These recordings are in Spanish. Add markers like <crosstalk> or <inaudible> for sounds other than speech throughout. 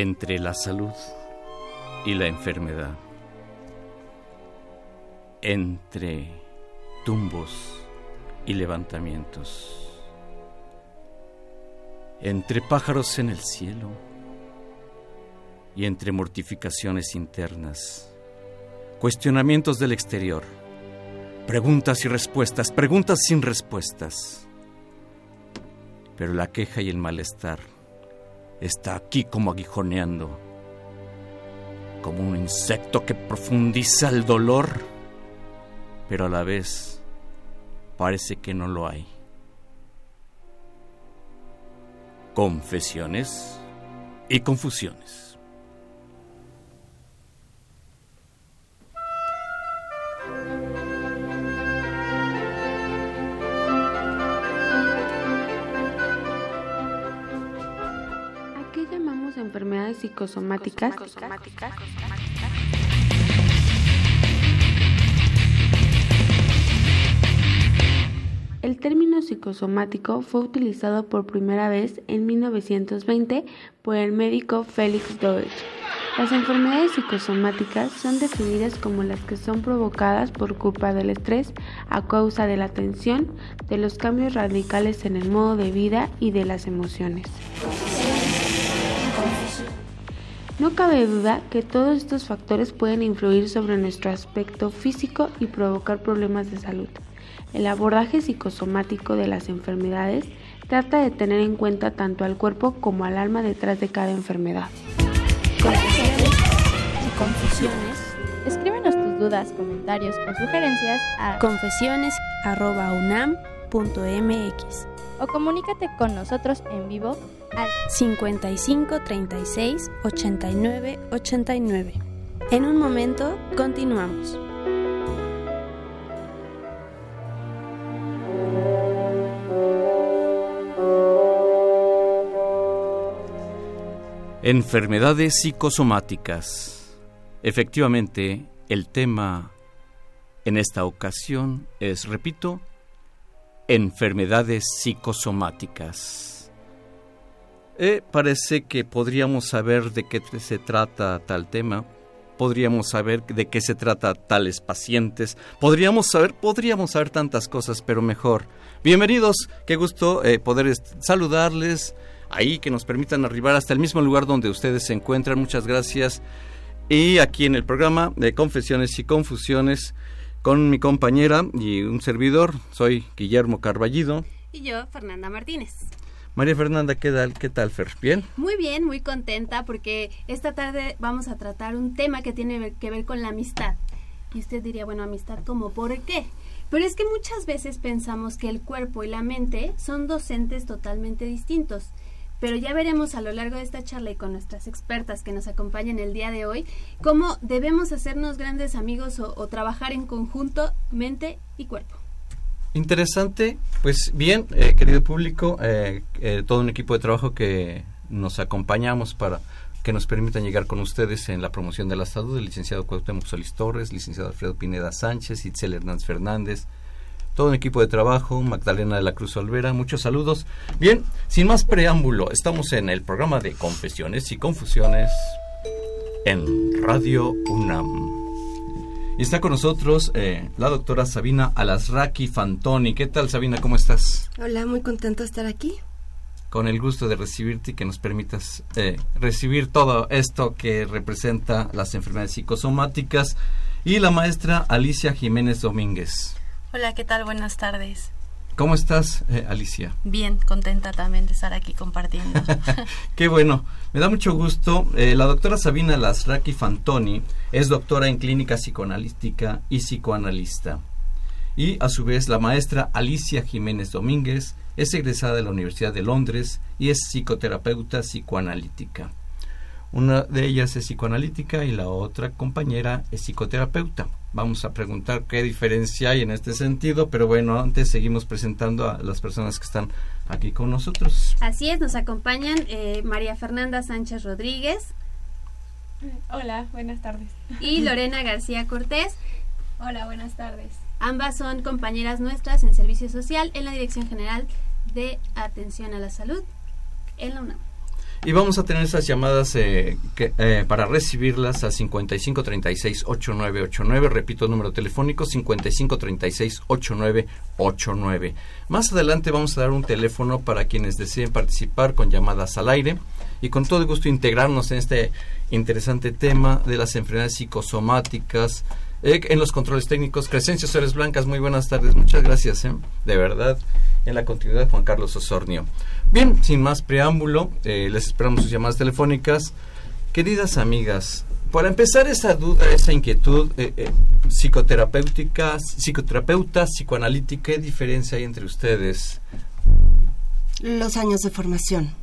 Entre la salud y la enfermedad, entre tumbos y levantamientos, entre pájaros en el cielo y entre mortificaciones internas, cuestionamientos del exterior, preguntas y respuestas, preguntas sin respuestas, pero la queja y el malestar está aquí como aguijoneando, como un insecto que profundiza el dolor, pero a la vez parece que no lo hay. Confesiones y confusiones. Enfermedades psicosomáticas. El término psicosomático fue utilizado por primera vez en 1920 por el médico Felix Deutsch. Las enfermedades psicosomáticas son definidas como las que son provocadas por culpa del estrés a causa de la tensión, de los cambios radicales en el modo de vida y de las emociones. No cabe duda que todos estos factores pueden influir sobre nuestro aspecto físico y provocar problemas de salud. El abordaje psicosomático de las enfermedades trata de tener en cuenta tanto al cuerpo como al alma detrás de cada enfermedad. Confesiones y confusiones. Escríbenos tus dudas, comentarios o sugerencias a confesiones.unam.mx o comunícate con nosotros en vivo al 55 36 89 89. En un momento continuamos. Enfermedades psicosomáticas. Efectivamente, el tema en esta ocasión es, repito, enfermedades psicosomáticas. Eh, parece que podríamos saber de qué se trata tal tema, podríamos saber de qué se trata tales pacientes, podríamos saber, podríamos saber tantas cosas, pero mejor. Bienvenidos, qué gusto eh, poder saludarles ahí, que nos permitan arribar hasta el mismo lugar donde ustedes se encuentran. Muchas gracias. Y aquí en el programa de Confesiones y Confusiones, con mi compañera y un servidor. Soy Guillermo Carballido. Y yo, Fernanda Martínez. María Fernanda, ¿qué tal, qué tal, Fer? ¿Bien? Muy bien, muy contenta porque esta tarde vamos a tratar un tema que tiene que ver con la amistad. Y usted diría, bueno, amistad, ¿cómo? ¿Por qué? Pero es que muchas veces pensamos que el cuerpo y la mente son docentes totalmente distintos. Pero ya veremos a lo largo de esta charla y con nuestras expertas que nos acompañan el día de hoy cómo debemos hacernos grandes amigos o, trabajar en conjunto mente y cuerpo. Interesante, pues bien, eh, querido público, eh, eh, todo un equipo de trabajo que nos acompañamos para que nos permitan llegar con ustedes en la promoción de la salud, el licenciado Cuauhtémoc Solís Torres, licenciado Alfredo Pineda Sánchez, Itzel Hernández Fernández, todo un equipo de trabajo, Magdalena de la Cruz Olvera, muchos saludos. Bien, sin más preámbulo, estamos en el programa de Confesiones y Confusiones en Radio UNAM. Y está con nosotros eh, la doctora Sabina Alasraki Fantoni. ¿Qué tal, Sabina? ¿Cómo estás? Hola, muy contento de estar aquí. Con el gusto de recibirte y que nos permitas eh, recibir todo esto que representa las enfermedades psicosomáticas. Y la maestra Alicia Jiménez Domínguez. Hola, ¿qué tal? Buenas tardes. ¿Cómo estás, eh, Alicia? Bien, contenta también de estar aquí compartiendo. <laughs> Qué bueno, me da mucho gusto. Eh, la doctora Sabina Lasraki Fantoni es doctora en clínica psicoanalítica y psicoanalista. Y a su vez la maestra Alicia Jiménez Domínguez es egresada de la Universidad de Londres y es psicoterapeuta psicoanalítica. Una de ellas es psicoanalítica y la otra compañera es psicoterapeuta. Vamos a preguntar qué diferencia hay en este sentido, pero bueno, antes seguimos presentando a las personas que están aquí con nosotros. Así es, nos acompañan eh, María Fernanda Sánchez Rodríguez. Hola, buenas tardes. Y Lorena García Cortés. Hola, buenas tardes. Ambas son compañeras nuestras en Servicio Social en la Dirección General de Atención a la Salud en la UNAM. Y vamos a tener esas llamadas eh, que, eh, para recibirlas a 5536-8989. Repito el número telefónico, 5536-8989. Más adelante vamos a dar un teléfono para quienes deseen participar con llamadas al aire y con todo gusto integrarnos en este interesante tema de las enfermedades psicosomáticas, eh, en los controles técnicos. Crescencio Suárez Blancas, muy buenas tardes. Muchas gracias, de verdad. En la continuidad, Juan Carlos Osornio. Bien, sin más preámbulo, eh, les esperamos sus llamadas telefónicas. Queridas amigas, para empezar esa duda, esa inquietud eh, eh, psicoterapéutica, psicoterapeuta, psicoanalítica, ¿qué diferencia hay entre ustedes? Los años de formación,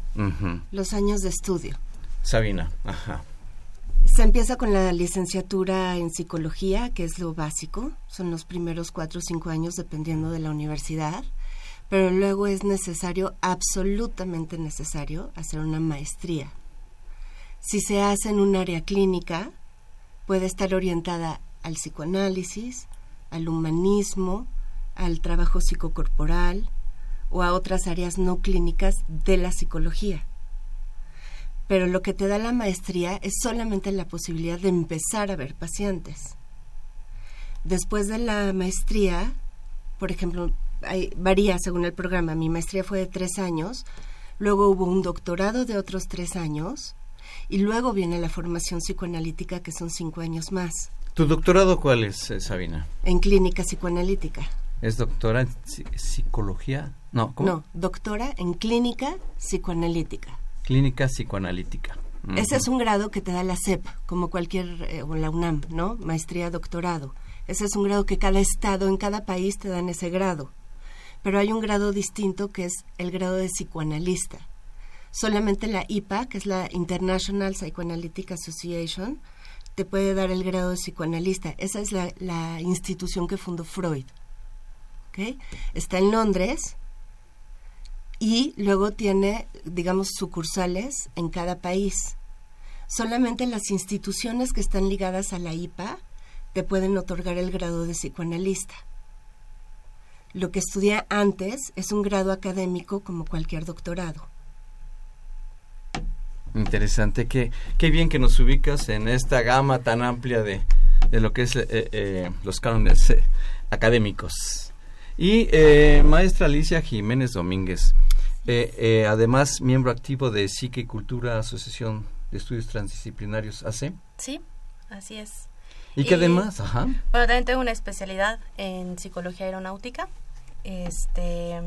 los años de estudio. Sabina, ajá. Se empieza con la licenciatura en psicología, que es lo básico, son los primeros cuatro o cinco años dependiendo de la universidad pero luego es necesario, absolutamente necesario, hacer una maestría. Si se hace en un área clínica, puede estar orientada al psicoanálisis, al humanismo, al trabajo psicocorporal o a otras áreas no clínicas de la psicología. Pero lo que te da la maestría es solamente la posibilidad de empezar a ver pacientes. Después de la maestría, por ejemplo, varía según el programa. Mi maestría fue de tres años, luego hubo un doctorado de otros tres años y luego viene la formación psicoanalítica que son cinco años más. ¿Tu doctorado cuál es, eh, Sabina? En clínica psicoanalítica. ¿Es doctora en psicología? No, ¿cómo? No, doctora en clínica psicoanalítica. Clínica psicoanalítica. Ese es un grado que te da la SEP, como cualquier, eh, o la UNAM, ¿no? Maestría, doctorado. Ese es un grado que cada estado, en cada país te dan ese grado pero hay un grado distinto que es el grado de psicoanalista. Solamente la IPA, que es la International Psychoanalytic Association, te puede dar el grado de psicoanalista. Esa es la, institución que fundó Freud. Está en Londres y luego tiene, digamos, sucursales en cada país. Solamente las instituciones que están ligadas a la IPA te pueden otorgar el grado de psicoanalista. Lo que estudia antes es un grado académico como cualquier doctorado. Interesante, qué, qué bien que nos ubicas en esta gama tan amplia de, de lo que es eh, eh, los cánones eh, académicos. Y maestra Alicia Jiménez Domínguez, además miembro activo de Psique y Cultura Asociación de Estudios Transdisciplinarios AC. Sí, así es. ¿Y, qué además? Ajá. Bueno, también tengo una especialidad en psicología aeronáutica este,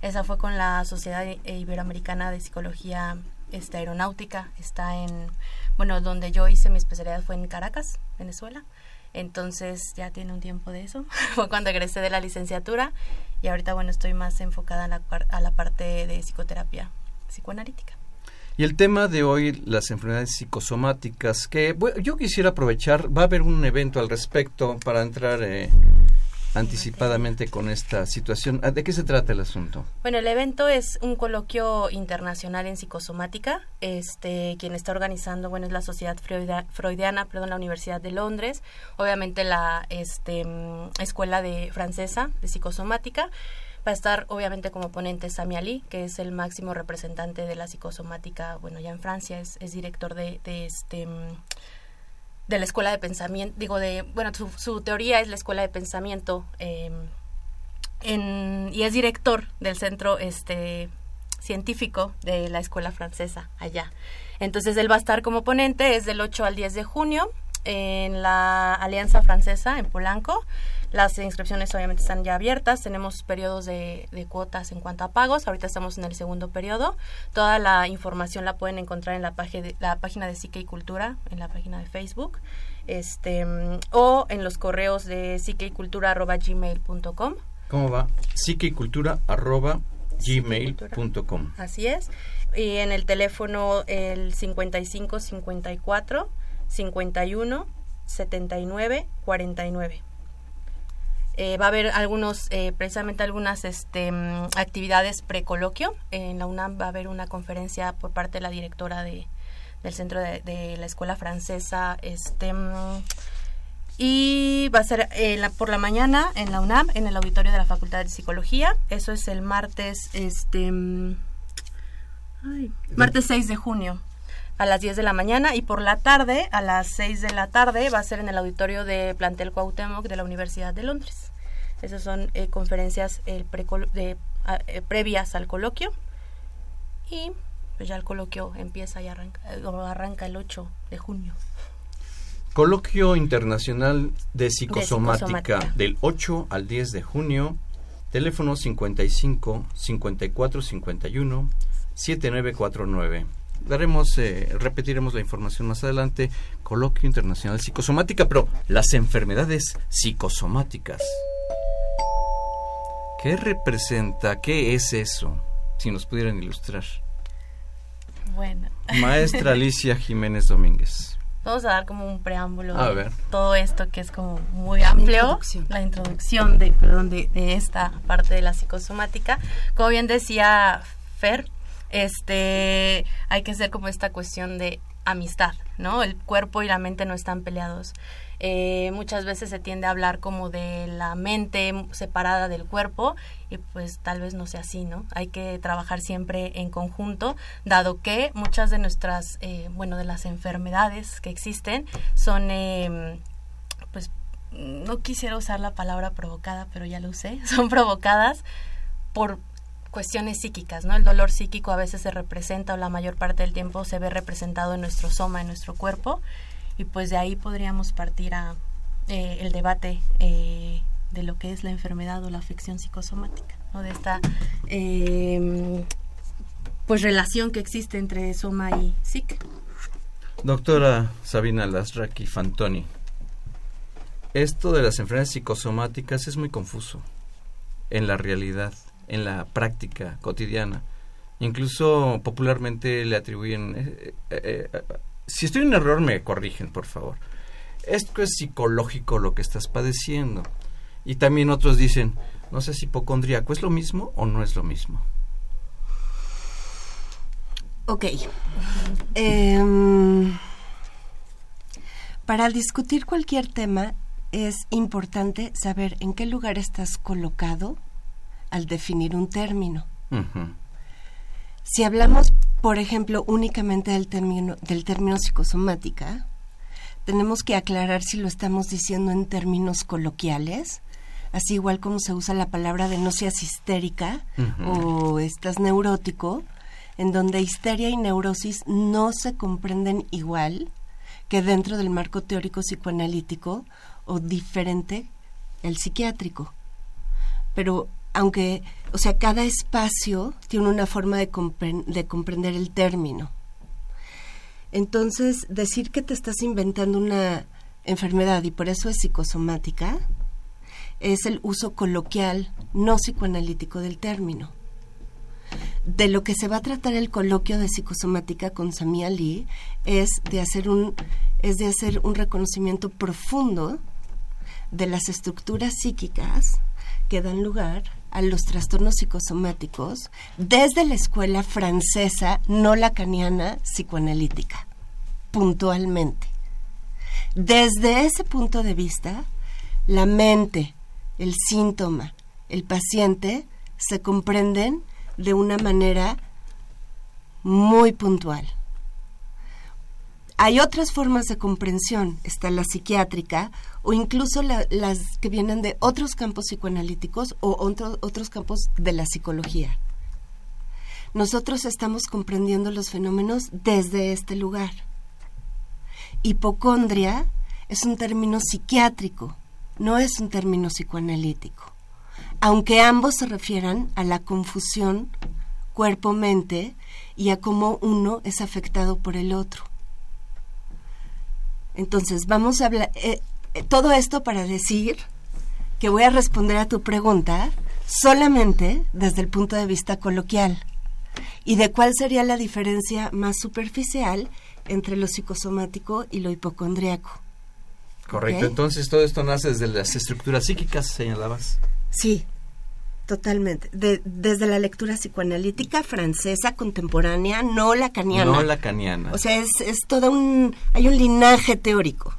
esa fue con la Sociedad Iberoamericana de Psicología este, Aeronáutica. Está en, bueno, donde yo hice mi especialidad fue en Caracas, Venezuela. Entonces ya tiene un tiempo de eso. <laughs> fue cuando egresé de la licenciatura y ahorita, bueno, estoy más enfocada la, a la parte de psicoterapia psicoanalítica. Y el tema de hoy, las enfermedades psicosomáticas, que yo quisiera aprovechar, va a haber un evento al respecto para entrar eh, anticipadamente con esta situación. ¿De qué se trata el asunto? Bueno, el evento es un coloquio internacional en psicosomática. Este, quien está organizando, bueno, es la Sociedad Freudiana, perdón, la Universidad de Londres, obviamente la este, mm, Escuela de Francesa de Psicosomática. Va a estar obviamente como ponente Sami Ali, que es el máximo representante de la psicosomática, bueno, ya en Francia, es, es director de, de este mm, de la escuela de pensamiento, digo, de, bueno, su, teoría es la escuela de pensamiento em, y es director del centro este, científico de la escuela francesa allá. Entonces él va a estar como ponente, es del 8 al 10 de junio en la Alianza Francesa en Polanco. Las inscripciones obviamente están ya abiertas, tenemos periodos de, cuotas en cuanto a pagos, ahorita estamos en el segundo periodo. Toda la información la pueden encontrar en la, página de, la página de Psique y Cultura, en la página de Facebook, este, o en los correos de psiqueicultura.gmail.com. ¿Cómo va? psiqueicultura.gmail.com Así es. Y en el teléfono el 55 54 51 79 49. Va a haber algunos, eh, precisamente algunas este, mm, actividades precoloquio. En la UNAM va a haber una conferencia por parte de la directora de, del centro de, la escuela francesa. Este, mm, y va a ser eh, por la mañana en la UNAM, en el auditorio de la Facultad de Psicología. Eso es el martes, este, mm, martes 6 de junio a las 10 de la mañana y por la tarde, a las 6 de la tarde, va a ser en el auditorio de Plantel Cuauhtémoc de la Universidad de Londres. Esas son eh, conferencias de, eh, previas al coloquio. Y pues ya el coloquio empieza y arranca, eh, arranca el 8 de junio. Coloquio Internacional de Psicosomática, del 8 al 10 de junio, teléfono 55 54 51 7949 daremos, eh, repetiremos la información más adelante, Coloquio Internacional Psicosomática, pero las enfermedades psicosomáticas. ¿Qué representa? ¿Qué es eso? Si nos pudieran ilustrar. Bueno. Maestra <laughs> Alicia Jiménez Domínguez. Vamos a dar como un preámbulo a de ver. todo esto que es como muy amplio, la introducción, de, perdón, de, de esta parte de la psicosomática. Como bien decía Fer, este, hay que ser como esta cuestión de amistad, ¿no? El cuerpo y la mente no están peleados. Eh, muchas veces se tiende a hablar como de la mente separada del cuerpo y pues tal vez no sea así, ¿no? Hay que trabajar siempre en conjunto, dado que muchas de nuestras, eh, bueno, de las enfermedades que existen son, em, pues, no quisiera usar la palabra provocada, pero ya lo usé, <laughs> son provocadas por cuestiones psíquicas, ¿no? El dolor psíquico a veces se representa o la mayor parte del tiempo se ve representado en nuestro soma, en nuestro cuerpo, y pues de ahí podríamos partir a eh, el debate eh, de lo que es la enfermedad o la afección psicosomática, ¿no? De esta em, pues relación que existe entre soma y psique. Doctora Sabina Lasraki Fantoni, esto de las enfermedades psicosomáticas es muy confuso en la realidad en la práctica cotidiana. Incluso popularmente le atribuyen... Eh, eh, eh, si estoy en error, me corrigen, por favor. Esto es psicológico lo que estás padeciendo. Y también otros dicen, no sé si hipocondríaco, ¿es lo mismo o no es lo mismo? Ok. Em, para discutir cualquier tema es importante saber en qué lugar estás colocado al definir un término. Si hablamos, por ejemplo, únicamente del término, del término psicosomática, tenemos que aclarar si lo estamos diciendo en términos coloquiales, así igual como se usa la palabra de no seas histérica o estás neurótico, en donde histeria y neurosis no se comprenden igual que dentro del marco teórico psicoanalítico o diferente el psiquiátrico. Pero aunque, o sea, cada espacio tiene una forma de, de comprender el término. Entonces, decir que te estás inventando una enfermedad y por eso es psicosomática, es el uso coloquial, no psicoanalítico del término. De lo que se va a tratar el coloquio de psicosomática con Samia Lee es de hacer un, es de hacer un reconocimiento profundo de las estructuras psíquicas que dan lugar a los trastornos psicosomáticos desde la escuela francesa no lacaniana psicoanalítica, puntualmente. Desde ese punto de vista, la mente, el síntoma, el paciente se comprenden de una manera muy puntual. Hay otras formas de comprensión, está la psiquiátrica o incluso las que vienen de otros campos psicoanalíticos o otros campos de la psicología. Nosotros estamos comprendiendo los fenómenos desde este lugar. Hipocondria es un término psiquiátrico no es un término psicoanalítico, aunque ambos se refieran a la confusión cuerpo-mente y a cómo uno es afectado por el otro. Entonces, vamos a hablar, eh, eh, todo esto para decir que voy a responder a tu pregunta solamente desde el punto de vista coloquial y de cuál sería la diferencia más superficial entre lo psicosomático y lo hipocondriaco. Correcto, entonces todo esto nace desde las estructuras psíquicas, señalabas. Sí, totalmente. desde la lectura psicoanalítica francesa contemporánea, no lacaniana. No lacaniana. O sea, es, es todo un... hay un linaje teórico.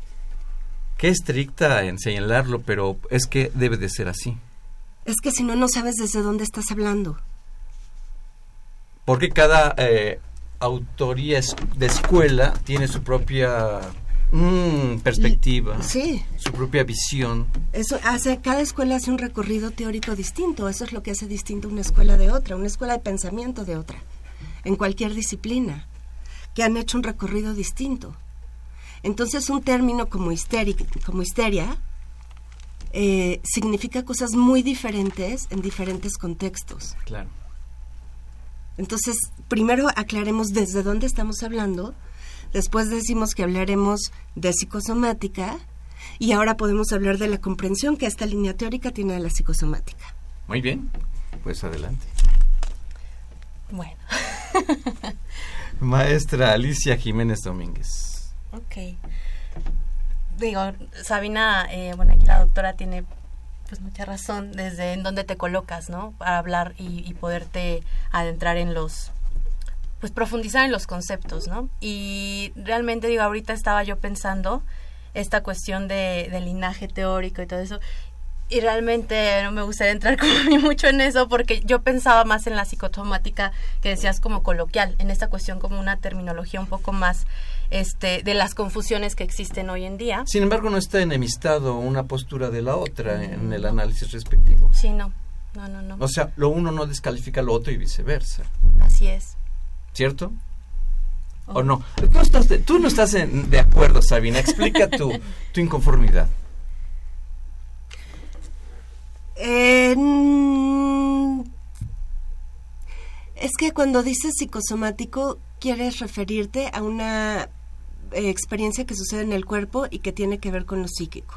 Qué estricta en señalarlo, pero es que debe de ser así. Es que si no, no sabes desde dónde estás hablando. Porque cada eh, autoría de escuela tiene su propia mm, perspectiva, sí. su propia visión. Eso hace, cada escuela hace un recorrido teórico distinto. Eso es lo que hace distinto una escuela de otra, una escuela de pensamiento de otra, en cualquier disciplina, que han hecho un recorrido distinto. Entonces, un término como, como histeria eh, significa cosas muy diferentes en diferentes contextos. Claro. Entonces, primero aclaremos desde dónde estamos hablando, después decimos que hablaremos de psicosomática y ahora podemos hablar de la comprensión que esta línea teórica tiene de la psicosomática. Muy bien, pues adelante. Bueno. <laughs> Maestra Alicia Jiménez Domínguez. Ok. Digo, Sabina, eh, bueno, aquí la doctora tiene pues mucha razón desde en dónde te colocas, ¿no? Para hablar y, poderte adentrar en los, pues profundizar en los conceptos, ¿no? Y realmente digo, ahorita estaba yo pensando esta cuestión de, linaje teórico y todo eso, y realmente no me gustaría entrar <laughs> como mucho en eso porque yo pensaba más en la psicosomática que decías como coloquial, en esta cuestión como una terminología un poco más este, de las confusiones que existen hoy en día. Sin embargo, no está enemistado una postura de la otra en el análisis respectivo. Sí, no. No, no, no. O sea, lo uno no descalifica lo otro y viceversa. Así es. ¿Cierto? ¿O oh. no? Tú, no estás de acuerdo, Sabina. Explica tu, tu inconformidad. es que cuando dices psicosomático, quieres referirte a una eh, experiencia que sucede en el cuerpo y que tiene que ver con lo psíquico.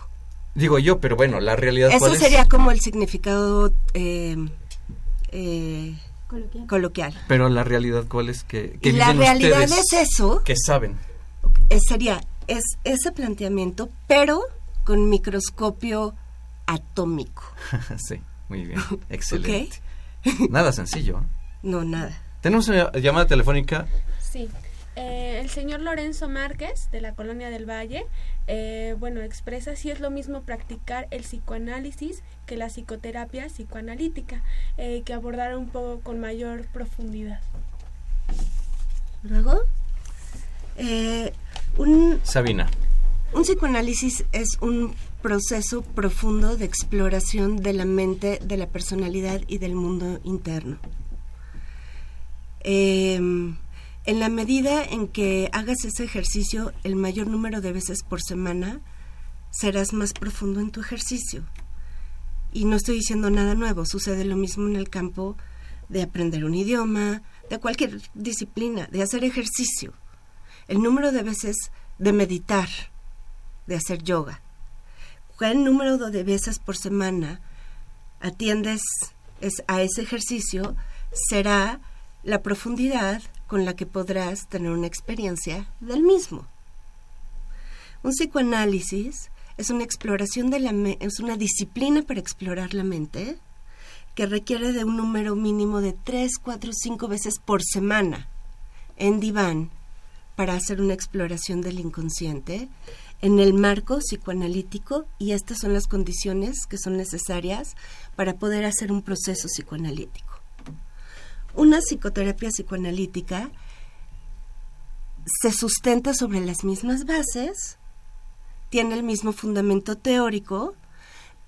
Digo yo, pero bueno, la realidad. Eso sería como el significado eh, eh, coloquial. Pero la realidad, ¿cuál es que, la realidad es eso. Que saben. sería es ese planteamiento, pero con microscopio atómico. <laughs> sí, muy bien, excelente. Nada sencillo. No, nada. Tenemos una llamada telefónica. Sí. Eh, el señor Lorenzo Márquez, de la Colonia del Valle, eh, bueno, expresa si es lo mismo practicar el psicoanálisis que la psicoterapia psicoanalítica, eh, que abordar un poco con mayor profundidad. Luego, un, Sabina. Un psicoanálisis es un proceso profundo de exploración de la mente, de la personalidad y del mundo interno. Em, en la medida en que hagas ese ejercicio el mayor número de veces por semana, serás más profundo en tu ejercicio. Y no estoy diciendo nada nuevo, sucede lo mismo en el campo de aprender un idioma, de cualquier disciplina, de hacer ejercicio. El número de veces de meditar, de hacer yoga. ¿Cuál número de veces por semana atiendes a ese ejercicio será la profundidad con la que podrás tener una experiencia del mismo. Un psicoanálisis es una exploración de la es una disciplina para explorar la mente que requiere de un número mínimo de 3, 4, 5 veces por semana en diván para hacer una exploración del inconsciente en el marco psicoanalítico y estas son las condiciones que son necesarias para poder hacer un proceso psicoanalítico. Una psicoterapia psicoanalítica se sustenta sobre las mismas bases, tiene el mismo fundamento teórico,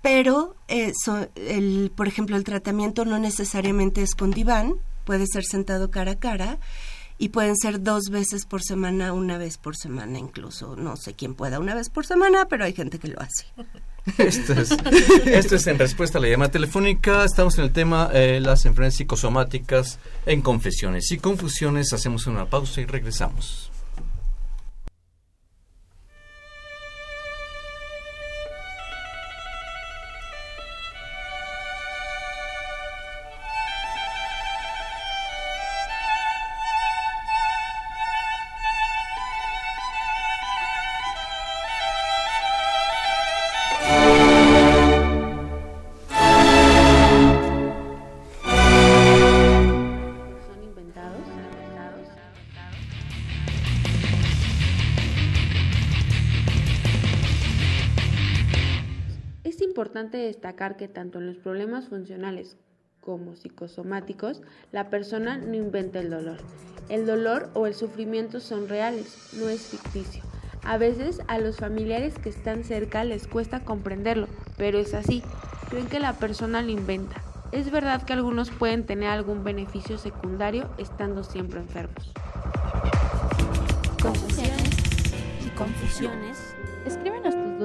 pero eh, el, por ejemplo el tratamiento no necesariamente es con diván, puede ser sentado cara a cara y pueden ser dos veces por semana, una vez por semana incluso. No sé quién pueda una vez por semana, pero hay gente que lo hace. Esto es, esto es en respuesta a la llamada telefónica. Estamos en el tema eh, las enfermedades psicosomáticas en confesiones y confusiones. Hacemos una pausa y regresamos. Importante destacar que tanto en los problemas funcionales como psicosomáticos, la persona no inventa el dolor. El dolor o el sufrimiento son reales, no es ficticio. A veces a los familiares que están cerca les cuesta comprenderlo, pero es así. Creen que la persona lo inventa. Es verdad que algunos pueden tener algún beneficio secundario estando siempre enfermos. Confesiones y confusiones. Escríbenos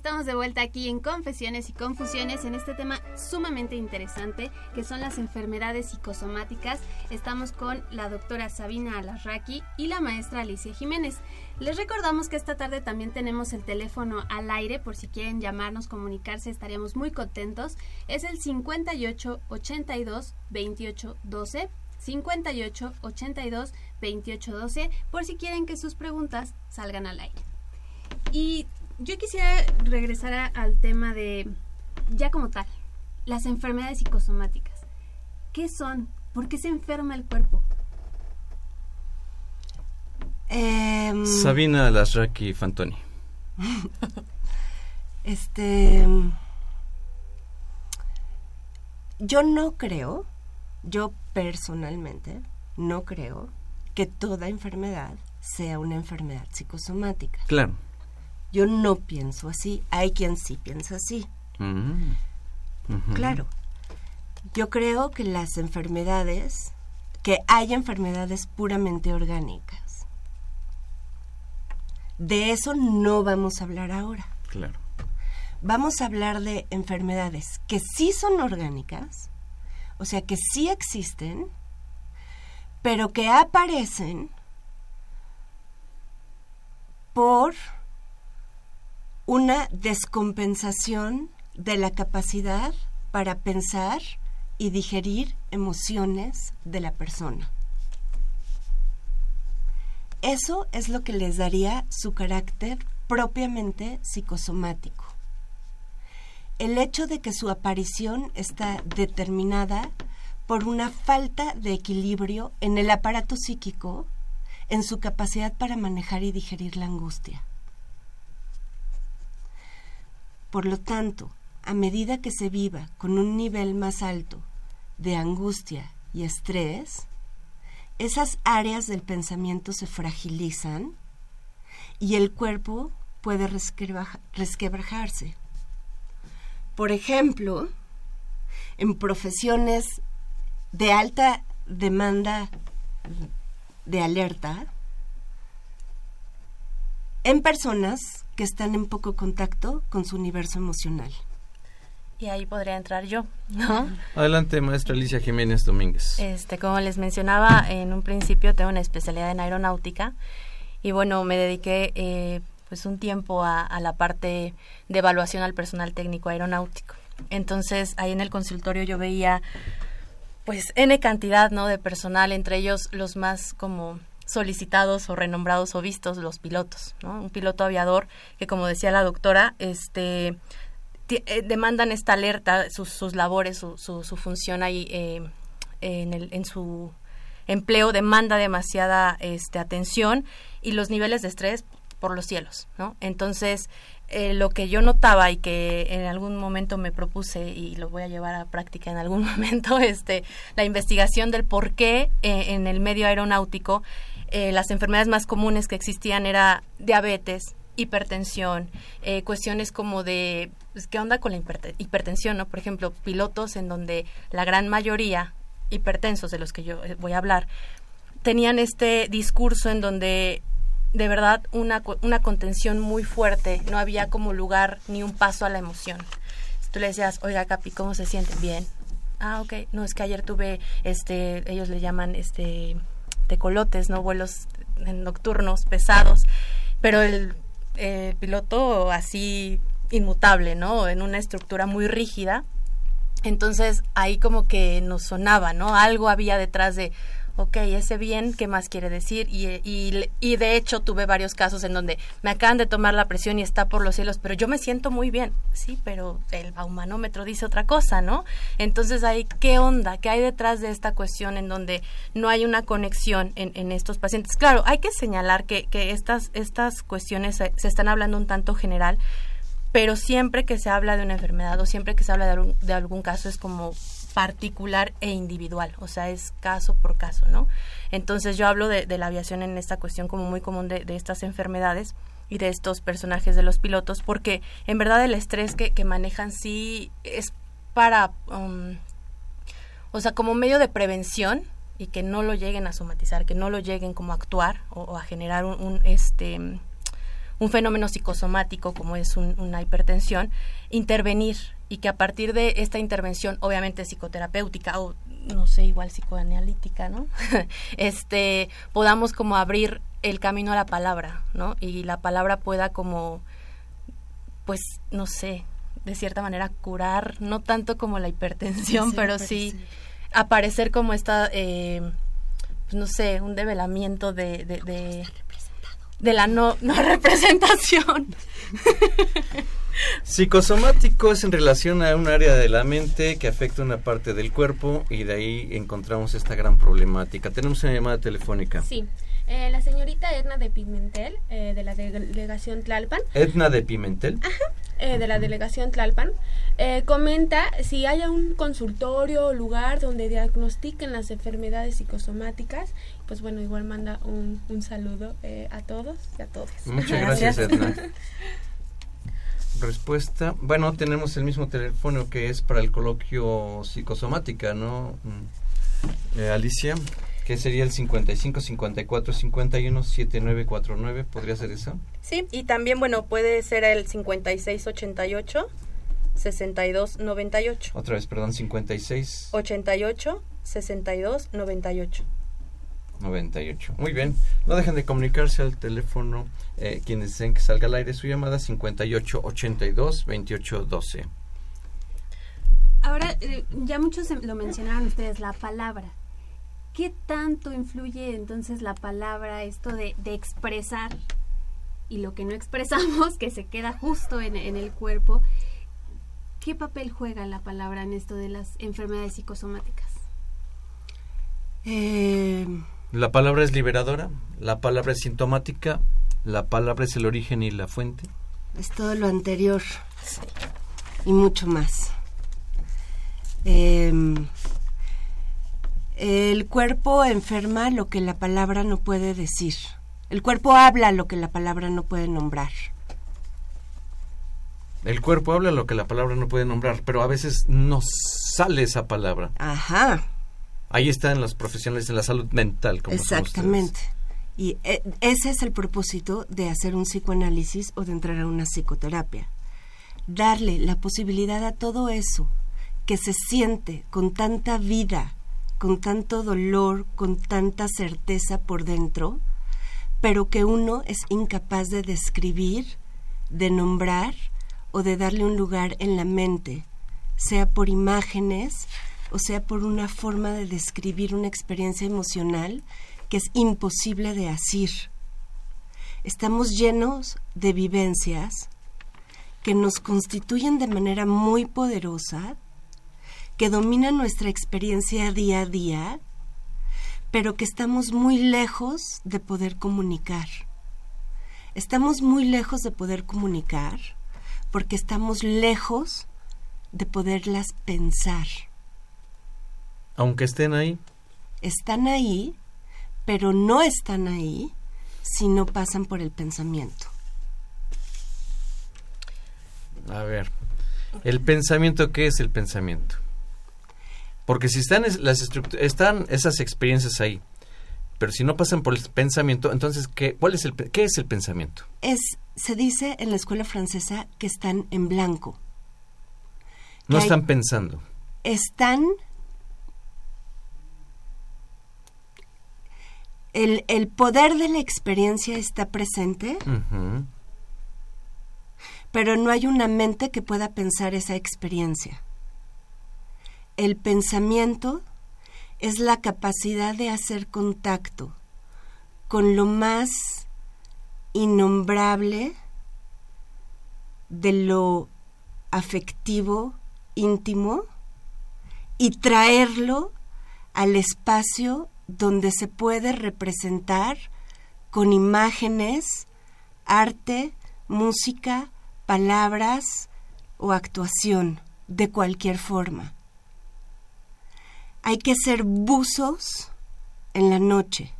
Estamos de vuelta aquí en Confesiones y Confusiones en este tema sumamente interesante que son las enfermedades psicosomáticas. Estamos con la doctora Sabina Alarraqui y la maestra Alicia Jiménez. Les recordamos que esta tarde también tenemos el teléfono al aire por si quieren llamarnos, comunicarse, estaríamos muy contentos. Es el 58 82 28 12. 58 82 28 12 por si quieren que sus preguntas salgan al aire. Y yo quisiera regresar a- al tema de, ya como tal, las enfermedades psicosomáticas. ¿Qué son? ¿Por qué se enferma el cuerpo? Em, Sabina Lasraki Fantoni. <laughs> Este. Yo no creo, yo personalmente no creo que toda enfermedad sea una enfermedad psicosomática. Claro. Yo no pienso así. Hay quien sí piensa así. Mm. Claro. Yo creo que las enfermedades, que hay enfermedades puramente orgánicas. De eso no vamos a hablar ahora. Claro. Vamos a hablar de enfermedades que sí son orgánicas, o sea, que sí existen, pero que aparecen por una descompensación de la capacidad para pensar y digerir emociones de la persona. Eso es lo que les daría su carácter propiamente psicosomático. El hecho de que su aparición está determinada por una falta de equilibrio en el aparato psíquico, en su capacidad para manejar y digerir la angustia. Por lo tanto, a medida que se viva con un nivel más alto de angustia y estrés, esas áreas del pensamiento se fragilizan y el cuerpo puede resquebrajarse. Por ejemplo, en profesiones de alta demanda de alerta, en personas que están en poco contacto con su universo emocional. Y ahí podría entrar yo, ¿no? Adelante, maestra Alicia Jiménez Domínguez. Este, como les mencionaba en un principio, tengo una especialidad en aeronáutica y bueno, me dediqué eh, pues un tiempo a, a, la parte de evaluación al personal técnico aeronáutico. Entonces, ahí en el consultorio yo veía pues N cantidad, ¿no? de personal, entre ellos los más como solicitados o renombrados o vistos los pilotos, ¿no? Un piloto aviador que como decía la doctora, este eh, demandan esta alerta, sus, sus labores, su, su, su, función ahí eh, en, el, en su empleo demanda demasiada este, atención y los niveles de estrés por los cielos, ¿no? Entonces, eh, lo que yo notaba y que en algún momento me propuse y lo voy a llevar a práctica en algún <laughs> momento, este, la investigación del por qué en el medio aeronáutico eh, las enfermedades más comunes que existían era diabetes, hipertensión, eh, cuestiones como de pues, qué onda con la hipertensión, ¿no? Por ejemplo, pilotos en donde la gran mayoría hipertensos de los que yo voy a hablar tenían este discurso en donde de verdad una, una contención muy fuerte, no había como lugar ni un paso a la emoción. Tú le decías, oiga Capi, ¿cómo se siente? Bien. Ah, ok. No, es que ayer tuve, este, ellos le llaman, este, tecolotes, ¿no? Vuelos nocturnos pesados, pero el piloto así inmutable, ¿no? En una estructura muy rígida. Entonces ahí como que nos sonaba, ¿no? Algo había detrás de, ok, ese bien, ¿qué más quiere decir? Y, y, y, de hecho tuve varios casos en donde me acaban de tomar la presión y está por los cielos, pero yo me siento muy bien. Sí, pero el baumanómetro dice otra cosa, ¿no? Entonces ahí, ¿qué onda? ¿Qué hay detrás de esta cuestión en donde no hay una conexión en, en estos pacientes? Claro, hay que señalar que, que estas, estas cuestiones se, están hablando un tanto general, pero siempre que se habla de una enfermedad o siempre que se habla de de algún caso es como particular e individual, o sea, es caso por caso, ¿no? Entonces yo hablo de, de la aviación en esta cuestión como muy común de, de, estas enfermedades y de estos personajes de los pilotos, porque en verdad el estrés que, que manejan sí es para, um, o sea, como medio de prevención y que no lo lleguen a somatizar, que no lo lleguen como a actuar o, a generar un, un este un fenómeno psicosomático como es un, una hipertensión, intervenir y que a partir de esta intervención, obviamente psicoterapéutica o no sé, igual psicoanalítica, ¿no? <laughs> este, podamos como abrir el camino a la palabra, ¿no? Y la palabra pueda como, pues, no sé, de cierta manera curar, no tanto como la hipertensión, sí, pero sí aparecer como esta, eh, pues, no sé, un develamiento de, de, de, de la no, no <laughs> representación. Psicosomático es en relación a un área de la mente que afecta una parte del cuerpo y de ahí encontramos esta gran problemática. Tenemos una llamada telefónica. Sí. Eh, la señorita Edna de Pimentel, eh, de la delegación Tlalpan. Edna de Pimentel. Ajá, eh, de la delegación Tlalpan. comenta si hay un consultorio o lugar donde diagnostiquen las enfermedades psicosomáticas. Pues bueno, igual manda un, un saludo a todos y a todos. Muchas gracias, Edna. <laughs> respuesta. Bueno, tenemos el mismo teléfono que es para el coloquio psicosomática, ¿no? Eh, Alicia, que sería el 55 54 51 7949, ¿podría ser eso? Sí, y también, bueno, puede ser el 56 88 62 98. Otra vez, perdón, 56 88 62 98. 98. Muy bien. No dejen de comunicarse al teléfono eh, quienes deseen que salga al aire su llamada 58 82 28 12. Ahora, eh, ya muchos lo mencionaron ustedes, la palabra. ¿Qué tanto influye entonces la palabra, esto de, de expresar y lo que no expresamos, que se queda justo en, en el cuerpo? ¿Qué papel juega la palabra en esto de las enfermedades psicosomáticas? Eh, La palabra es liberadora, la palabra es sintomática, la palabra es el origen y la fuente. es todo lo anterior y mucho más. Em, el cuerpo enferma lo que la palabra no puede decir. El cuerpo habla lo que la palabra no puede nombrar. El cuerpo habla lo que la palabra no puede nombrar, pero a veces no sale esa palabra. Ajá, Ahí están los profesionales de la salud mental, como exactamente. Y eh, ese es el propósito de hacer un psicoanálisis o de entrar a una psicoterapia. Darle la posibilidad a todo eso que se siente con tanta vida, con tanto dolor, con tanta certeza por dentro, pero que uno es incapaz de describir, de nombrar o de darle un lugar en la mente, sea por imágenes o sea por una forma de describir una experiencia emocional que es imposible de asir. Estamos llenos de vivencias que nos constituyen de manera muy poderosa, que dominan nuestra experiencia día a día, pero que estamos muy lejos de poder comunicar. Estamos muy lejos de poder comunicar porque estamos lejos de poderlas pensar. Aunque estén ahí, Están ahí, pero no están ahí si no pasan por el pensamiento. a ver, el pensamiento, ¿qué es el pensamiento? Porque si están es- las están esas experiencias ahí, pero si no pasan por el pensamiento, entonces ¿qué, cuál es el, ¿qué es el pensamiento? Es, se dice en la escuela francesa que están en blanco. No hay- están pensando. Están el, el poder de la experiencia está presente, pero no hay una mente que pueda pensar esa experiencia. El pensamiento es la capacidad de hacer contacto con lo más innombrable de lo afectivo, íntimo, y traerlo al espacio donde se puede representar con imágenes, arte, música, palabras o actuación de cualquier forma. Hay que ser buzos en la noche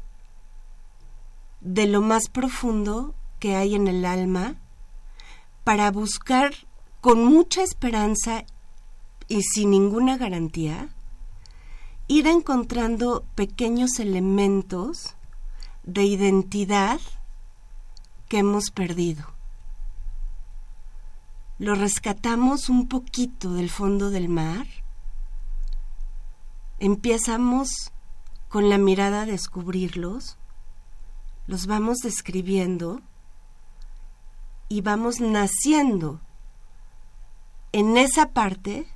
de lo más profundo que hay en el alma para buscar con mucha esperanza y sin ninguna garantía ir encontrando pequeños elementos de identidad que hemos perdido. Lo rescatamos un poquito del fondo del mar, empezamos con la mirada a descubrirlos, los vamos describiendo y vamos naciendo en esa parte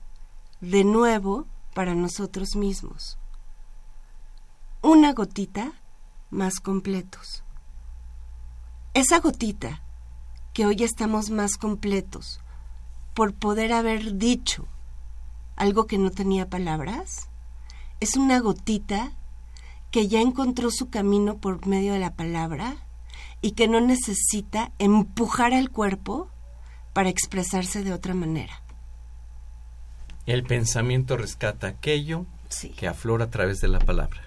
de nuevo para nosotros mismos. Una gotita más completos. Esa gotita que hoy estamos más completos por poder haber dicho algo que no tenía palabras, es una gotita que ya encontró su camino por medio de la palabra y que no necesita empujar al cuerpo para expresarse de otra manera. El pensamiento rescata aquello Sí. que aflora a través de la palabra,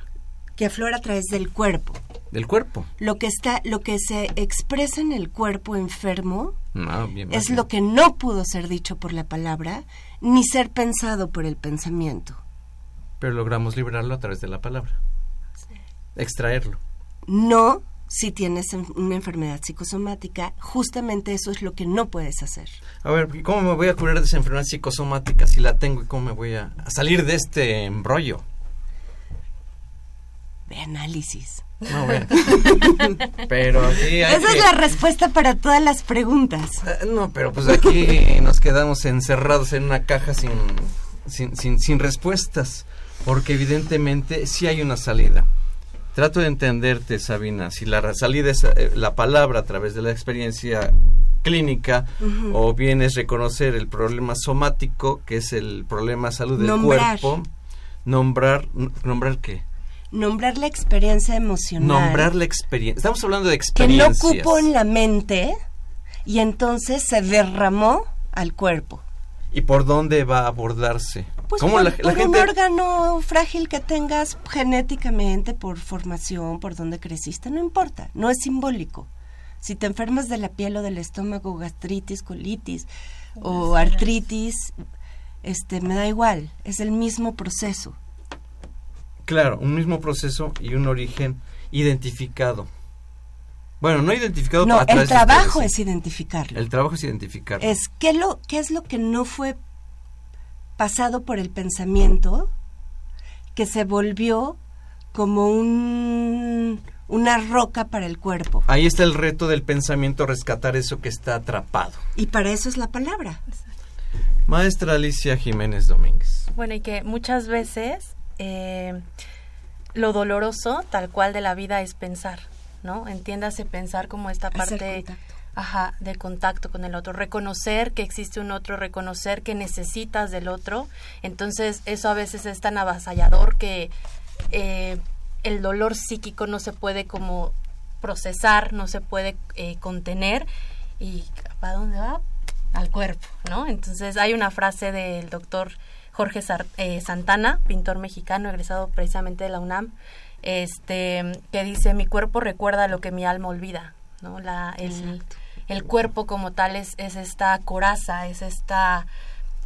Que aflora a través del cuerpo. del cuerpo. Lo que está, lo que se expresa en el cuerpo enfermo No, bien, es bien. lo que no pudo ser dicho por la palabra ni ser pensado por el pensamiento. Pero logramos liberarlo a través de la palabra. Extraerlo. No si tienes en- una enfermedad psicosomática, justamente eso es lo que no puedes hacer. A ver, ¿y ¿cómo me voy a curar de esa enfermedad psicosomática si la tengo y cómo me voy a, a salir de este embrollo? de análisis. No, bueno. <laughs> pero aquí hay Esa es la respuesta para todas las preguntas. Ah, No, pero pues aquí nos quedamos encerrados en una caja sin, sin, sin, sin respuestas, porque evidentemente sí hay una salida. Trato de entenderte, Sabina, si la salida es eh, la palabra a través de la experiencia clínica o bien es reconocer el problema somático, que es el problema de salud del Nombrar. cuerpo, nombrar, ¿nombrar qué? Nombrar la experiencia emocional. Nombrar la experiencia. Estamos hablando de que no cupo en la mente y entonces se derramó al cuerpo. ¿Y por dónde va a abordarse? Pues ¿Cómo por, la, la por gente un órgano frágil que tengas genéticamente, por formación, por donde creciste, no importa, no es simbólico. Si te enfermas de la piel o del estómago, gastritis, colitis o artritis, este, me da igual, es el mismo proceso. Claro, un mismo proceso y un origen identificado. Bueno, no identificado No, a través el trabajo es identificarlo. El trabajo es identificarlo. Es qué, lo, qué es lo que no fue pasado por el pensamiento que se volvió como un, una roca para el cuerpo. Ahí está el reto del pensamiento, rescatar eso que está atrapado. Y para eso es la palabra. Maestra Alicia Jiménez Domínguez. Bueno, y que muchas veces eh, lo doloroso, tal cual de la vida, es pensar, ¿no? Entiéndase pensar como esta Hacer parte contacto. Ajá, de contacto con el otro, reconocer que existe un otro, reconocer que necesitas del otro. Entonces, eso a veces es tan avasallador que eh, el dolor psíquico no se puede como procesar, no se puede eh, contener. ¿Y para dónde va? Al cuerpo, ¿no? Entonces, hay una frase del doctor Jorge eh, Santana, pintor mexicano, egresado precisamente de la UNAM, este, que dice, mi cuerpo recuerda lo que mi alma olvida, ¿no? La, el, el cuerpo como tal es, es esta coraza, es esta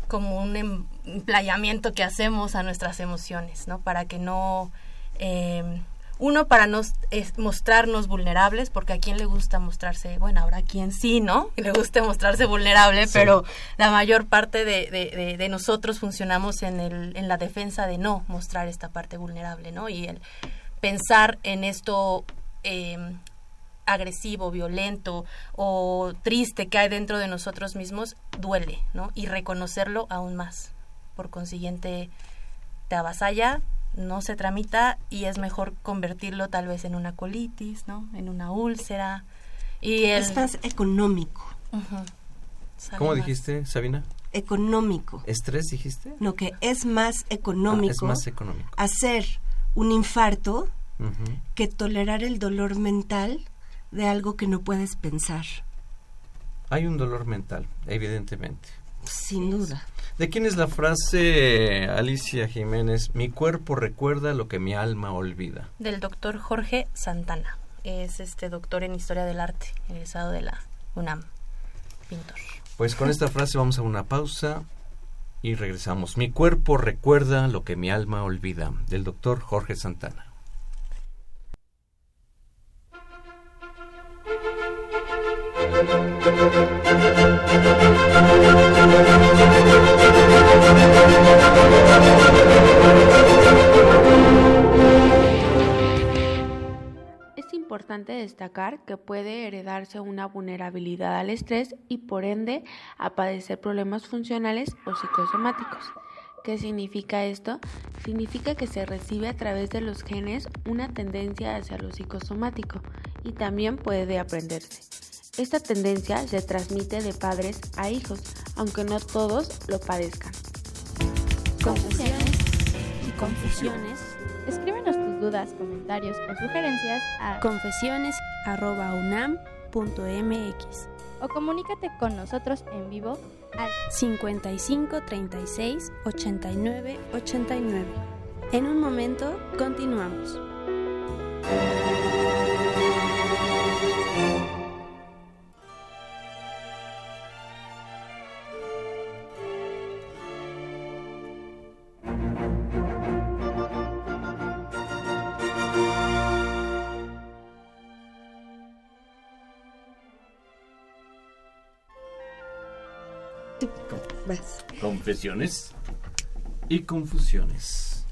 como un em- emplayamiento que hacemos a nuestras emociones, ¿no? Para que no... eh, uno, para no es mostrarnos vulnerables, porque a quién le gusta mostrarse, bueno, habrá quien sí, ¿no? <laughs> Le guste mostrarse vulnerable, Sí. pero la mayor parte de, de- de- de nosotros funcionamos en, el, en la defensa de no mostrar esta parte vulnerable, ¿no? Y el pensar en esto eh, agresivo, violento o triste que hay dentro de nosotros mismos duele, ¿no? Y reconocerlo aún más. Por consiguiente, te avasalla, no se tramita y es mejor convertirlo tal vez en una colitis, ¿no? En una úlcera. Y el... Es más económico. Sale ¿Cómo más. dijiste, Sabina? Económico. ¿Estrés dijiste? No, que es más económico. Ah, es más económico. Hacer un infarto que tolerar el dolor mental de algo que no puedes pensar. Hay un dolor mental, evidentemente. Sin duda. ¿De quién es la frase, Alicia Jiménez? Mi cuerpo recuerda lo que mi alma olvida. Del doctor Jorge Santana. Es este doctor en historia del arte, egresado de la UNAM. Pintor. Pues con esta frase vamos a una pausa y regresamos. Mi cuerpo recuerda lo que mi alma olvida, del doctor Jorge Santana. Es importante destacar que puede heredarse una vulnerabilidad al estrés y por ende a padecer problemas funcionales o psicosomáticos. ¿Qué significa esto? Significa que se recibe a través de los genes una tendencia hacia lo psicosomático y también puede aprenderse. Esta tendencia se transmite de padres a hijos, aunque no todos lo padezcan. Confusiones y confusiones. Escríbenos tus dudas, comentarios o sugerencias a confesiones@unam.mx o comunícate con nosotros en vivo al 55 36 89 89. En un momento continuamos. Confesiones y confusiones.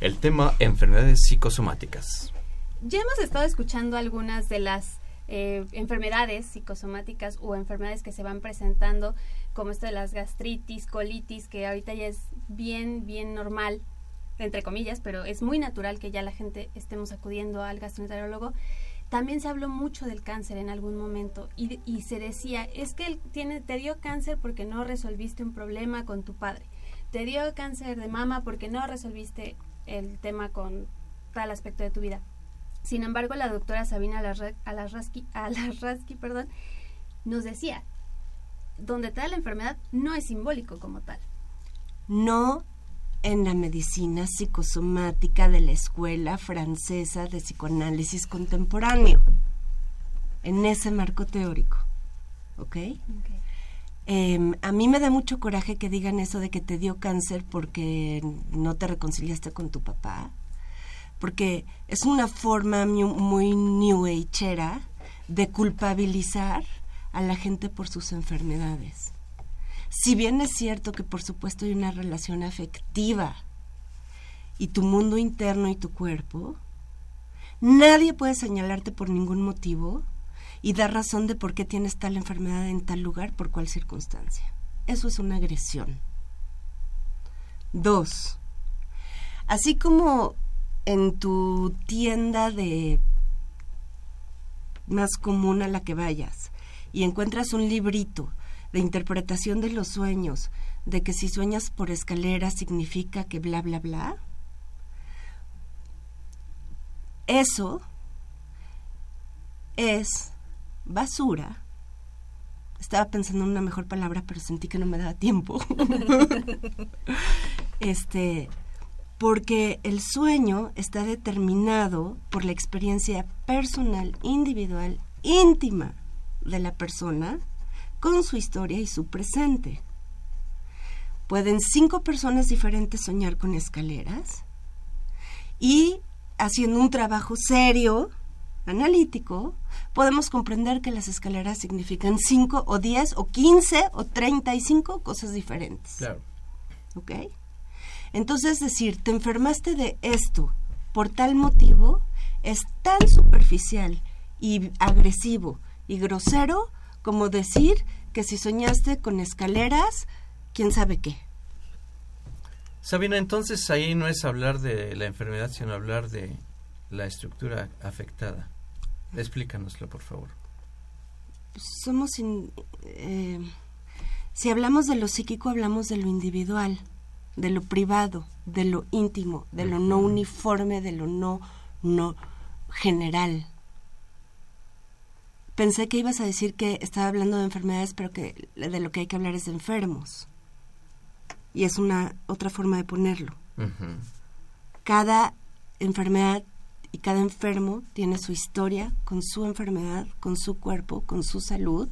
el tema enfermedades psicosomáticas. Ya hemos estado escuchando algunas de las eh, enfermedades psicosomáticas o enfermedades que se van presentando, como esto de las gastritis, colitis, que ahorita ya es bien, bien normal, entre comillas, pero es muy natural que ya la gente estemos acudiendo al gastroenterólogo. También se habló mucho del cáncer en algún momento y, se decía, es que él tiene, te dio cáncer porque no resolviste un problema con tu padre. Te dio cáncer de mama porque no resolviste el tema con tal aspecto de tu vida. Sin embargo, la doctora Sabina Alarraski, Alarraski perdón, nos decía, donde tal la enfermedad no es simbólico como tal. No en la medicina psicosomática de la Escuela Francesa de Psicoanálisis Contemporáneo, en ese marco teórico. ¿Ok? Em, a mí me da mucho coraje que digan eso de que te dio cáncer porque no te reconciliaste con tu papá porque es una forma muy new ageera de culpabilizar a la gente por sus enfermedades. Si bien es cierto que por supuesto hay una relación afectiva y tu mundo interno y tu cuerpo, nadie puede señalarte por ningún motivo y dar razón de por qué tienes tal enfermedad en tal lugar por cuál circunstancia. Eso es una agresión. Dos, así como en tu tienda de más común a la que vayas y encuentras un librito de interpretación de los sueños, de que si sueñas por escalera significa que bla, bla, bla, eso es basura. Estaba pensando en una mejor palabra, pero sentí que no me daba tiempo. <laughs> este, porque el sueño está determinado por la experiencia personal, individual, íntima de la persona con su historia y su presente. Pueden cinco personas diferentes soñar con escaleras y haciendo un trabajo serio, analítico, podemos comprender que las escaleras significan cinco o diez o quince o treinta y cinco cosas diferentes. Claro. ¿Ok? Entonces decir, te enfermaste de esto por tal motivo es tan superficial y agresivo y grosero como decir que si soñaste con escaleras, quién sabe qué. Sabina, entonces ahí no es hablar de la enfermedad, sino hablar de la estructura afectada. Explícanoslo, por favor. Somos, eh, si hablamos de lo psíquico, hablamos de lo individual de lo privado, de lo íntimo, de lo no uniforme, de lo no, no general. Pensé que ibas a decir que estaba hablando de enfermedades, pero que de lo que hay que hablar es de enfermos. Y es una otra forma de ponerlo. Cada enfermedad y cada enfermo tiene su historia con su enfermedad, con su cuerpo, con su salud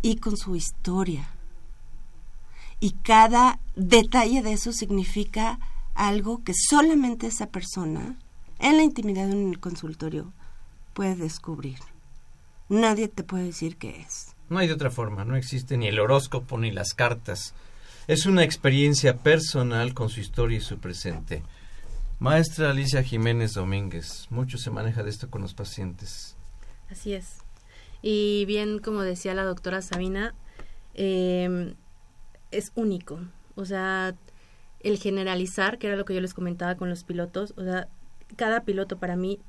y con su historia y cada detalle de eso significa algo que solamente esa persona en la intimidad en el consultorio puede descubrir. Nadie te puede decir qué es. No hay de otra forma, no existe ni el horóscopo ni las cartas. Es una experiencia personal con su historia y su presente. Maestra Alicia Jiménez Domínguez, mucho se maneja de esto con los pacientes. Así es. Y bien, como decía la doctora Sabina, eh, es único. O sea, el generalizar, que era lo que yo les comentaba con los pilotos, o sea, cada piloto para mí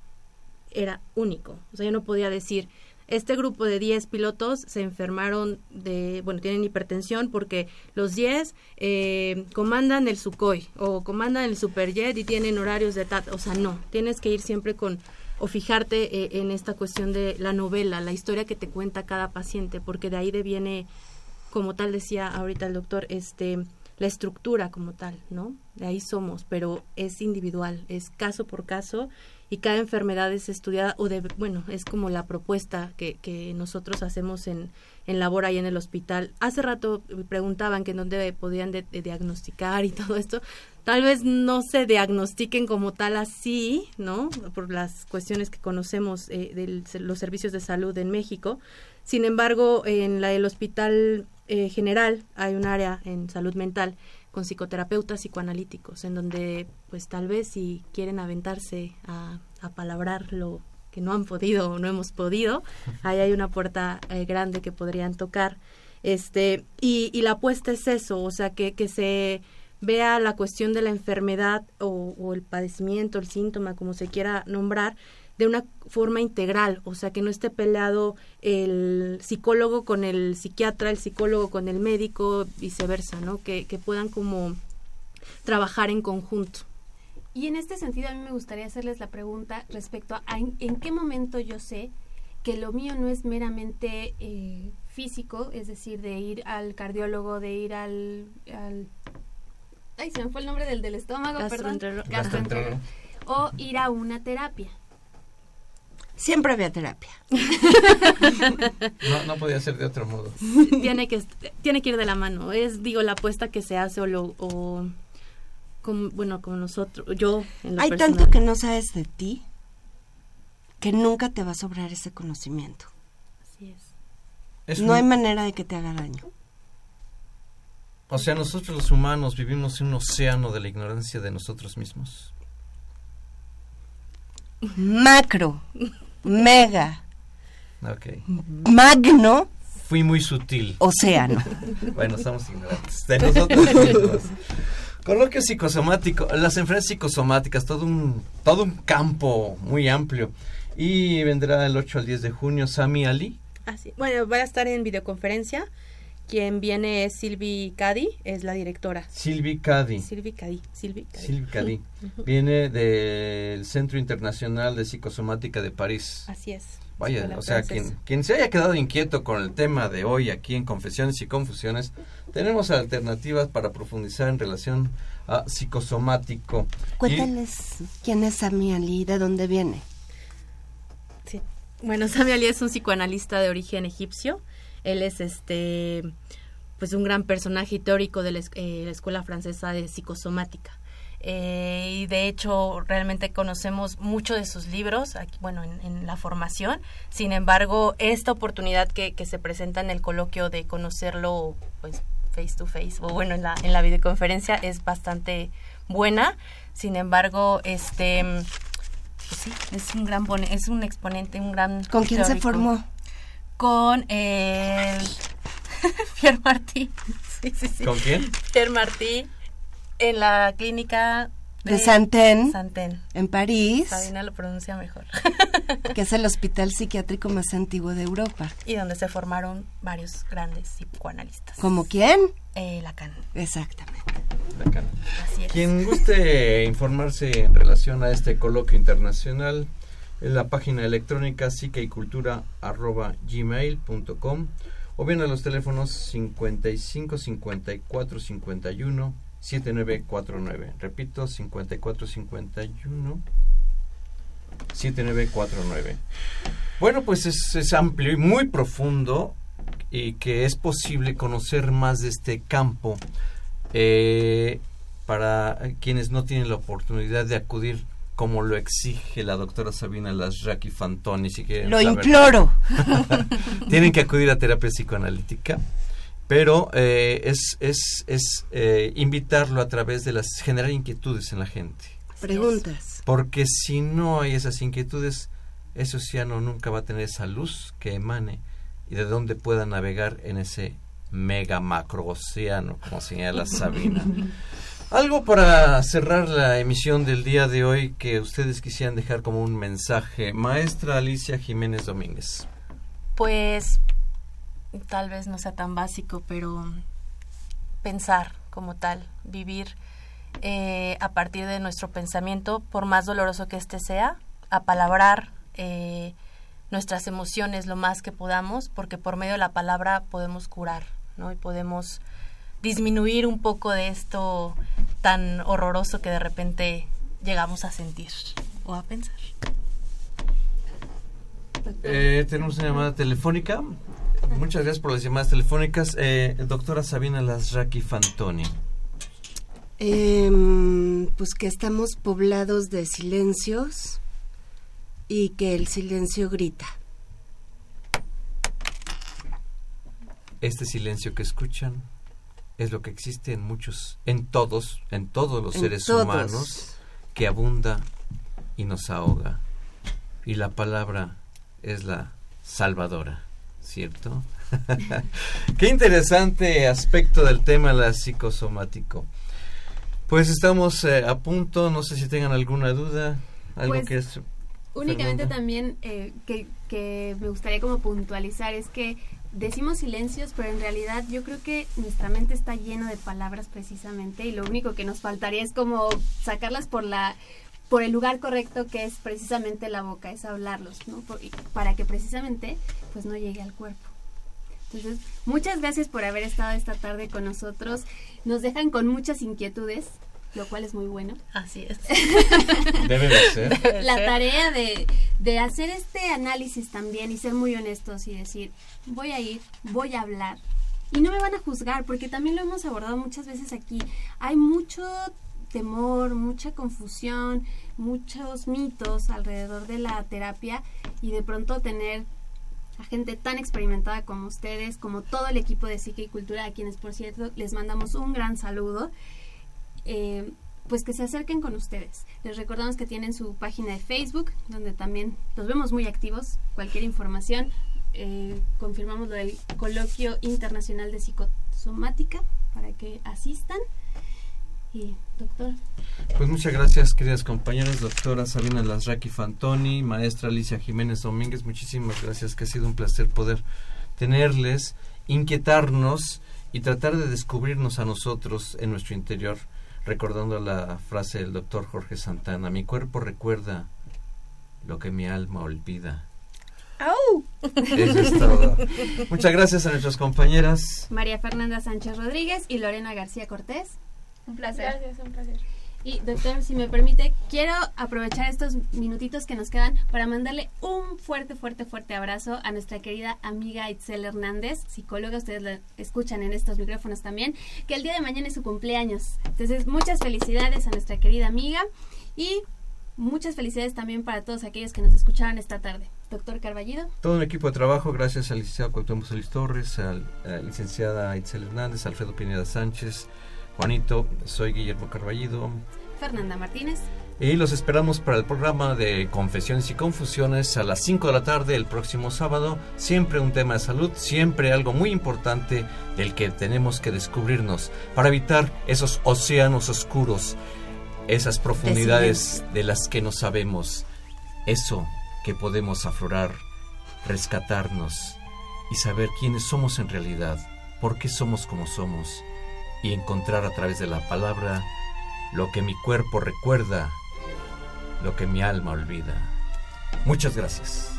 era único. O sea, yo no podía decir, este grupo de 10 pilotos se enfermaron de, bueno, tienen hipertensión porque los 10 eh, comandan el Sukhoi o comandan el Superjet y tienen horarios de TAT. O sea, no, tienes que ir siempre con, o fijarte eh, en esta cuestión de la novela, la historia que te cuenta cada paciente, porque de ahí deviene como tal decía ahorita el doctor, este la estructura como tal, ¿no? De ahí somos, pero es individual, es caso por caso y cada enfermedad es estudiada o de, bueno, es como la propuesta que, que nosotros hacemos en, en labor ahí en el hospital. Hace rato preguntaban que dónde podían diagnosticar y <laughs> todo esto. Tal vez no se diagnostiquen como tal así, ¿no? Por las cuestiones que conocemos eh, de los servicios de salud en México. Sin embargo, en la, el hospital eh, general hay un área en salud mental con psicoterapeutas psicoanalíticos, en donde pues tal vez si quieren aventarse a, palabrar lo que no han podido o no hemos podido, ahí hay una puerta eh, grande que podrían tocar. Este, y, y la apuesta es eso, o sea, que, que se vea la cuestión de la enfermedad o el padecimiento, el síntoma, como se quiera nombrar, de una forma integral, o sea, que no esté peleado el psicólogo con el psiquiatra, el psicólogo con el médico, viceversa, ¿no? Que, que puedan como trabajar en conjunto. Y en este sentido a mí me gustaría hacerles la pregunta respecto a en, en qué momento yo sé que lo mío no es meramente eh, físico, es decir, de ir al cardiólogo, de ir al, al ay, se me fue el nombre del del estómago, perdón, Gastroenterólogo. gastroenterólogo, o ir a una terapia. Siempre había terapia. No, no podía ser de otro modo. <laughs> tiene que tiene que ir de la mano. Es digo la apuesta que se hace o lo o como, bueno como nosotros yo en lo Hay personal. tanto que no sabes de ti que nunca te va a sobrar ese conocimiento. Así es. Es no un- hay manera de que te haga daño. O sea, nosotros los humanos vivimos en un océano de la ignorancia de nosotros mismos. Macro, mega, Ok. magno, Fui muy sutil. océano. Bueno, estamos ignorantes de nosotros mismos. Coloquio psicosomático, las enfermedades psicosomáticas, todo un, todo un campo muy amplio. Y vendrá el 8 al 10 de junio Sami Ali. Así. Bueno, va a estar en videoconferencia. Quien viene es Silvi Cadi, es la directora. Silvi Cadi. Silvi Cadi. Silvi Cadi. Silvi Cadi. Ujú. Viene del Centro Internacional de Psicosomática de París. Así es. Vaya, o sea, quien, quien se haya quedado inquieto con el tema de hoy aquí en Confesiones y Confusiones, tenemos alternativas para profundizar en relación a psicosomático. Y- Cuéntales quién es Sami Ali, de dónde viene. Sí. Bueno, Sami Ali es un psicoanalista de origen egipcio. Él es este pues un gran personaje teórico de la, eh, la escuela francesa de psicosomática. Eh, y de hecho realmente conocemos mucho de sus libros, aquí, bueno, en, en la formación. Sin embargo, esta oportunidad que, que se presenta en el coloquio de conocerlo pues face to face o bueno en la, en la videoconferencia es bastante buena. Sin embargo, este pues sí, es un gran es un exponente, un gran ¿Con quién se formó? Con el <laughs> Pierre Martí. Sí, sí, sí. ¿Con quién? Pierre Martí en la clínica De Santen, Santen. en París, Sabina lo pronuncia mejor. <laughs> que es el hospital psiquiátrico más antiguo de Europa. y donde se formaron varios grandes psicoanalistas. ¿Como quién? Eh, Lacan. Exactamente. Lacan. Así es. Quien guste informarse en relación a este coloquio internacional, en la página electrónica psiqueycultura.gmail.com o bien a los teléfonos 55 54 51 7949. Repito, 54 51 7949. Bueno, pues es, es amplio y muy profundo y que es posible conocer más de este campo eh, para quienes no tienen la oportunidad de acudir como lo exige la doctora Sabina Lasraki Fantoni. Si quieren Lo saber. imploro. <laughs> tienen que acudir a terapia psicoanalítica, pero eh, es, es, es eh, invitarlo a través de las generar inquietudes en la gente. Preguntas. Porque si no hay esas inquietudes, ese océano nunca va a tener esa luz que emane y de dónde pueda navegar en ese mega macro océano, como señala <laughs> Sabina. Algo para cerrar la emisión del día de hoy que ustedes quisieran dejar como un mensaje. Maestra Alicia Jiménez Domínguez. Pues tal vez no sea tan básico, pero pensar como tal, vivir eh, a partir de nuestro pensamiento, por más doloroso que éste sea, apalabrar eh, nuestras emociones lo más que podamos, porque por medio de la palabra podemos curar, ¿no? Y podemos disminuir un poco de esto tan horroroso que de repente llegamos a sentir o a pensar. Eh, tenemos una llamada telefónica. Muchas gracias por las llamadas telefónicas. Eh, doctora Sabina Lasraki Fantoni. Em, pues que estamos poblados de silencios y que el silencio grita. Este silencio que escuchan es lo que existe en muchos, en todos, en todos los En seres todos. humanos, que abunda y nos ahoga. Y la palabra es la salvadora, ¿cierto? <laughs> Qué interesante aspecto del tema la psicosomático. Pues estamos eh, a punto, no sé si tengan alguna duda, algo Pues, que es Únicamente Fernanda. también eh, que, que me gustaría como puntualizar es que decimos silencios, pero en realidad yo creo que nuestra mente está llena de palabras precisamente y lo único que nos faltaría es como sacarlas por la por el lugar correcto que es precisamente la boca, es hablarlos, ¿no? Para que precisamente pues no llegue al cuerpo. Entonces, muchas gracias por haber estado esta tarde con nosotros. Nos dejan con muchas inquietudes, lo cual es muy bueno. Así es. <laughs> Debe de ser. La tarea de, de hacer este análisis también y ser muy honestos y decir, voy a ir, voy a hablar. Y no me van a juzgar, porque también lo hemos abordado muchas veces aquí. Hay mucho temor, mucha confusión, muchos mitos alrededor de la terapia y de pronto tener a gente tan experimentada como ustedes, como todo el equipo de Psique y Cultura, a quienes por cierto les mandamos un gran saludo, eh, pues que se acerquen con ustedes. Les recordamos que tienen su página de Facebook, donde también los vemos muy activos. Cualquier información, eh, confirmamos lo del Coloquio Internacional de Psicosomática para que asistan. Y, doctor, Pues muchas gracias, queridas compañeras, doctora Sabina Lasraki Fantoni, maestra Alicia Jiménez Domínguez, muchísimas gracias, que ha sido un placer poder tenerles, inquietarnos y tratar de descubrirnos a nosotros en nuestro interior, recordando la frase del doctor Jorge Santana, mi cuerpo recuerda lo que mi alma olvida. ¡Au! Eso es todo. Muchas gracias a nuestras compañeras. María Fernanda Sánchez Rodríguez y Lorena García Cortés. Un placer. Gracias, un placer. Y doctor, si me permite, quiero aprovechar estos minutitos que nos quedan para mandarle un fuerte, fuerte, fuerte abrazo a nuestra querida amiga Itzel Hernández, psicóloga, ustedes la escuchan en estos micrófonos también, que el día de mañana es su cumpleaños. Entonces, muchas felicidades a nuestra querida amiga y muchas felicidades también para todos aquellos que nos escucharon esta tarde. Doctor Carballido. Todo un equipo de trabajo, gracias al licenciado Cuauhtémoc Solís Torres, al- a la licenciada Itzel Hernández, Alfredo Pineda Sánchez, Juanito, soy Guillermo Carballido. Fernanda Martínez. Y los esperamos para el programa de Confesiones y Confusiones a las 5 de la tarde el próximo sábado. Siempre un tema de salud, siempre algo muy importante del que tenemos que descubrirnos para evitar esos océanos oscuros, esas profundidades de las que no sabemos, eso que podemos aflorar, rescatarnos y saber quiénes somos en realidad, por qué somos como somos y encontrar a través de la palabra lo que mi cuerpo recuerda, lo que mi alma olvida. Muchas gracias.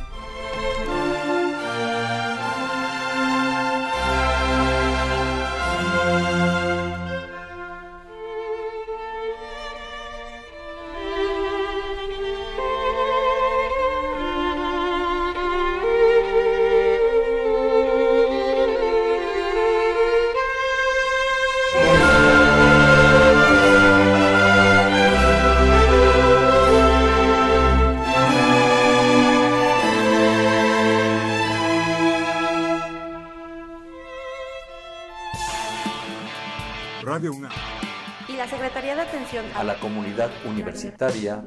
Universitaria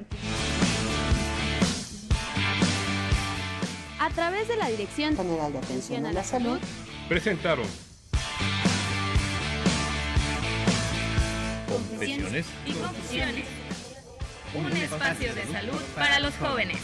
A través de la Dirección General de Atención a la Salud, Presentaron Confesiones y confusiones. Un espacio de salud para los jóvenes.